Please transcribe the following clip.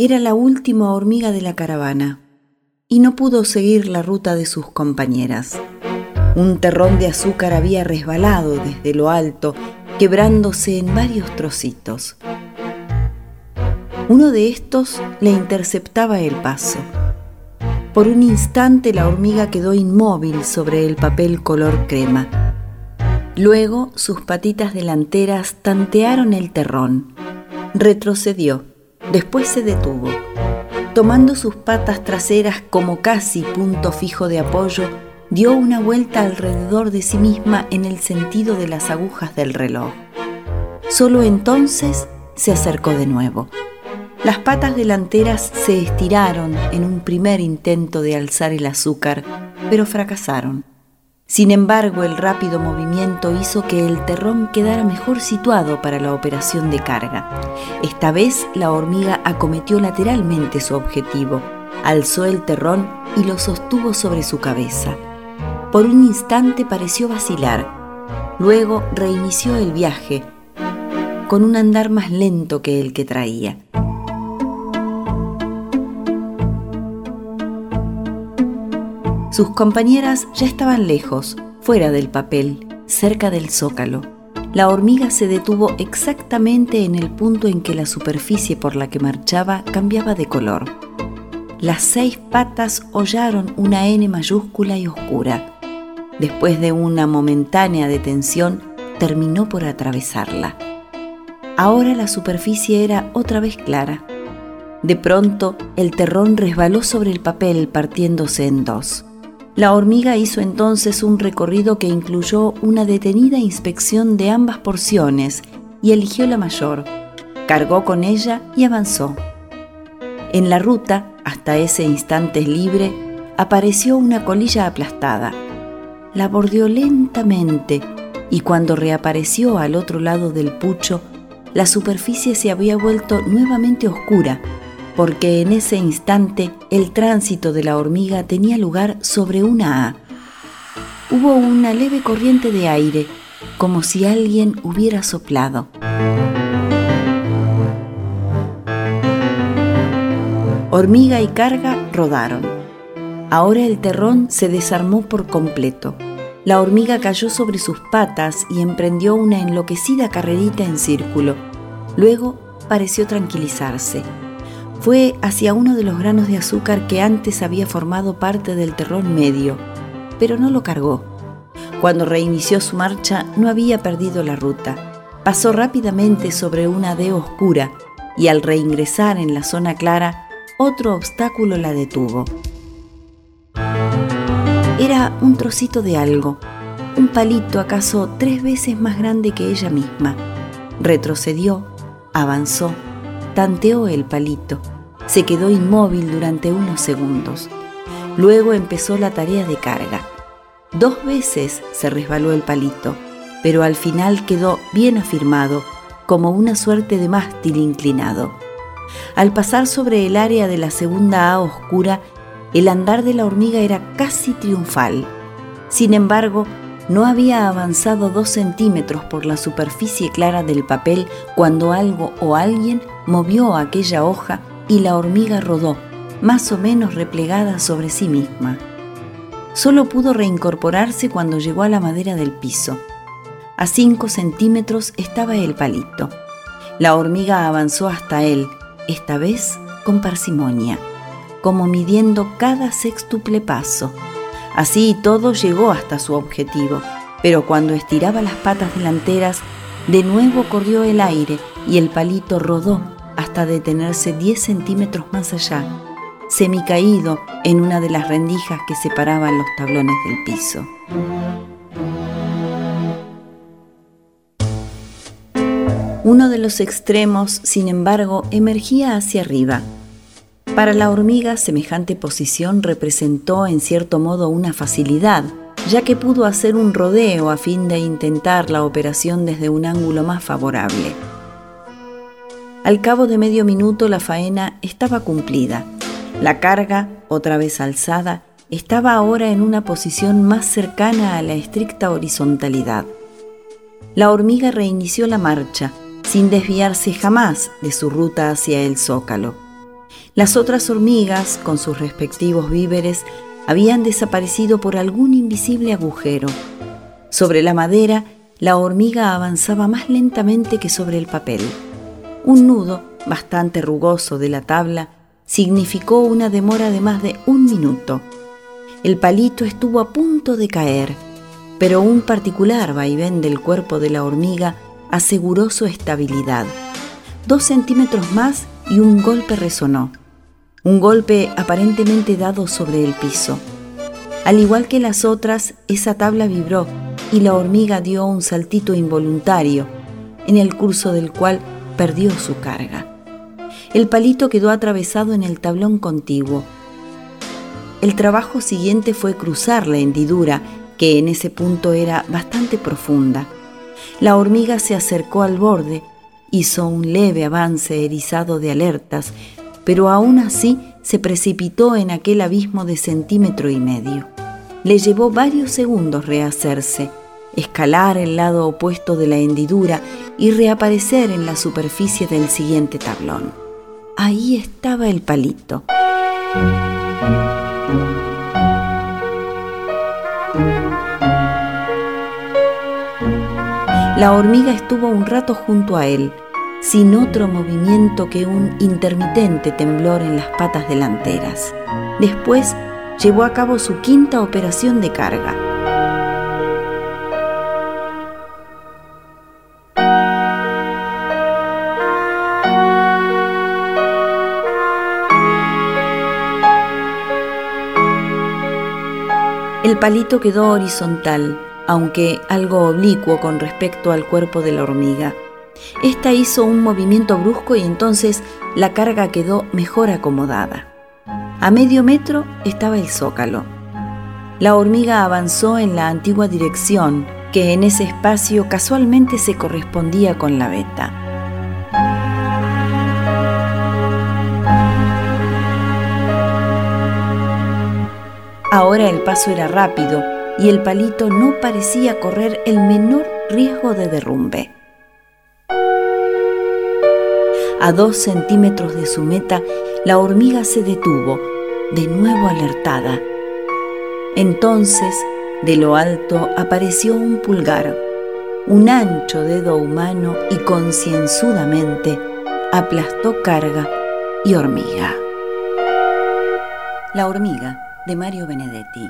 Era la última hormiga de la caravana y no pudo seguir la ruta de sus compañeras. Un terrón de azúcar había resbalado desde lo alto, quebrándose en varios trocitos. Uno de estos le interceptaba el paso. Por un instante la hormiga quedó inmóvil sobre el papel color crema. Luego sus patitas delanteras tantearon el terrón. Retrocedió, después se detuvo. Tomando sus patas traseras como casi punto fijo de apoyo, dio una vuelta alrededor de sí misma en el sentido de las agujas del reloj. Solo entonces se acercó de nuevo. Las patas delanteras se estiraron en un primer intento de alzar el azúcar, pero fracasaron. Sin embargo, el rápido movimiento hizo que el terrón quedara mejor situado para la operación de carga. Esta vez la hormiga acometió lateralmente su objetivo, alzó el terrón y lo sostuvo sobre su cabeza. Por un instante pareció vacilar, luego reinició el viaje, con un andar más lento que el que traía. Sus compañeras ya estaban lejos, fuera del papel, cerca del zócalo. La hormiga se detuvo exactamente en el punto en que la superficie por la que marchaba cambiaba de color. Las seis patas hollaron una N mayúscula y oscura. Después de una momentánea detención, terminó por atravesarla. Ahora la superficie era otra vez clara. De pronto, el terrón resbaló sobre el papel partiéndose en dos. La hormiga hizo entonces un recorrido que incluyó una detenida inspección de ambas porciones y eligió la mayor. Cargó con ella y avanzó. En la ruta, hasta ese instante libre, apareció una colilla aplastada la bordeó lentamente y cuando reapareció al otro lado del pucho, la superficie se había vuelto nuevamente oscura, porque en ese instante el tránsito de la hormiga tenía lugar sobre una A. Hubo una leve corriente de aire, como si alguien hubiera soplado. Hormiga y carga rodaron. Ahora el terrón se desarmó por completo. La hormiga cayó sobre sus patas y emprendió una enloquecida carrerita en círculo. Luego pareció tranquilizarse. Fue hacia uno de los granos de azúcar que antes había formado parte del terrón medio, pero no lo cargó. Cuando reinició su marcha no había perdido la ruta. Pasó rápidamente sobre una D oscura y al reingresar en la zona clara, otro obstáculo la detuvo. Era un trocito de algo, un palito acaso tres veces más grande que ella misma. Retrocedió, avanzó, tanteó el palito, se quedó inmóvil durante unos segundos. Luego empezó la tarea de carga. Dos veces se resbaló el palito, pero al final quedó bien afirmado, como una suerte de mástil inclinado. Al pasar sobre el área de la segunda A oscura, el andar de la hormiga era casi triunfal. Sin embargo, no había avanzado dos centímetros por la superficie clara del papel cuando algo o alguien movió aquella hoja y la hormiga rodó, más o menos replegada sobre sí misma. Solo pudo reincorporarse cuando llegó a la madera del piso. A cinco centímetros estaba el palito. La hormiga avanzó hasta él, esta vez con parsimonia como midiendo cada sextuple paso. Así todo llegó hasta su objetivo, pero cuando estiraba las patas delanteras, de nuevo corrió el aire y el palito rodó hasta detenerse 10 centímetros más allá, semicaído en una de las rendijas que separaban los tablones del piso. Uno de los extremos, sin embargo, emergía hacia arriba, para la hormiga, semejante posición representó en cierto modo una facilidad, ya que pudo hacer un rodeo a fin de intentar la operación desde un ángulo más favorable. Al cabo de medio minuto la faena estaba cumplida. La carga, otra vez alzada, estaba ahora en una posición más cercana a la estricta horizontalidad. La hormiga reinició la marcha, sin desviarse jamás de su ruta hacia el zócalo. Las otras hormigas, con sus respectivos víveres, habían desaparecido por algún invisible agujero. Sobre la madera, la hormiga avanzaba más lentamente que sobre el papel. Un nudo, bastante rugoso de la tabla, significó una demora de más de un minuto. El palito estuvo a punto de caer, pero un particular vaivén del cuerpo de la hormiga aseguró su estabilidad. Dos centímetros más y un golpe resonó. Un golpe aparentemente dado sobre el piso. Al igual que las otras, esa tabla vibró y la hormiga dio un saltito involuntario, en el curso del cual perdió su carga. El palito quedó atravesado en el tablón contiguo. El trabajo siguiente fue cruzar la hendidura, que en ese punto era bastante profunda. La hormiga se acercó al borde, hizo un leve avance erizado de alertas, pero aún así se precipitó en aquel abismo de centímetro y medio. Le llevó varios segundos rehacerse, escalar el lado opuesto de la hendidura y reaparecer en la superficie del siguiente tablón. Ahí estaba el palito. La hormiga estuvo un rato junto a él, sin otro movimiento que un intermitente temblor en las patas delanteras. Después llevó a cabo su quinta operación de carga. El palito quedó horizontal, aunque algo oblicuo con respecto al cuerpo de la hormiga. Esta hizo un movimiento brusco y entonces la carga quedó mejor acomodada. A medio metro estaba el zócalo. La hormiga avanzó en la antigua dirección, que en ese espacio casualmente se correspondía con la veta. Ahora el paso era rápido y el palito no parecía correr el menor riesgo de derrumbe. A dos centímetros de su meta, la hormiga se detuvo, de nuevo alertada. Entonces, de lo alto apareció un pulgar, un ancho dedo humano y concienzudamente aplastó carga y hormiga. La hormiga de Mario Benedetti.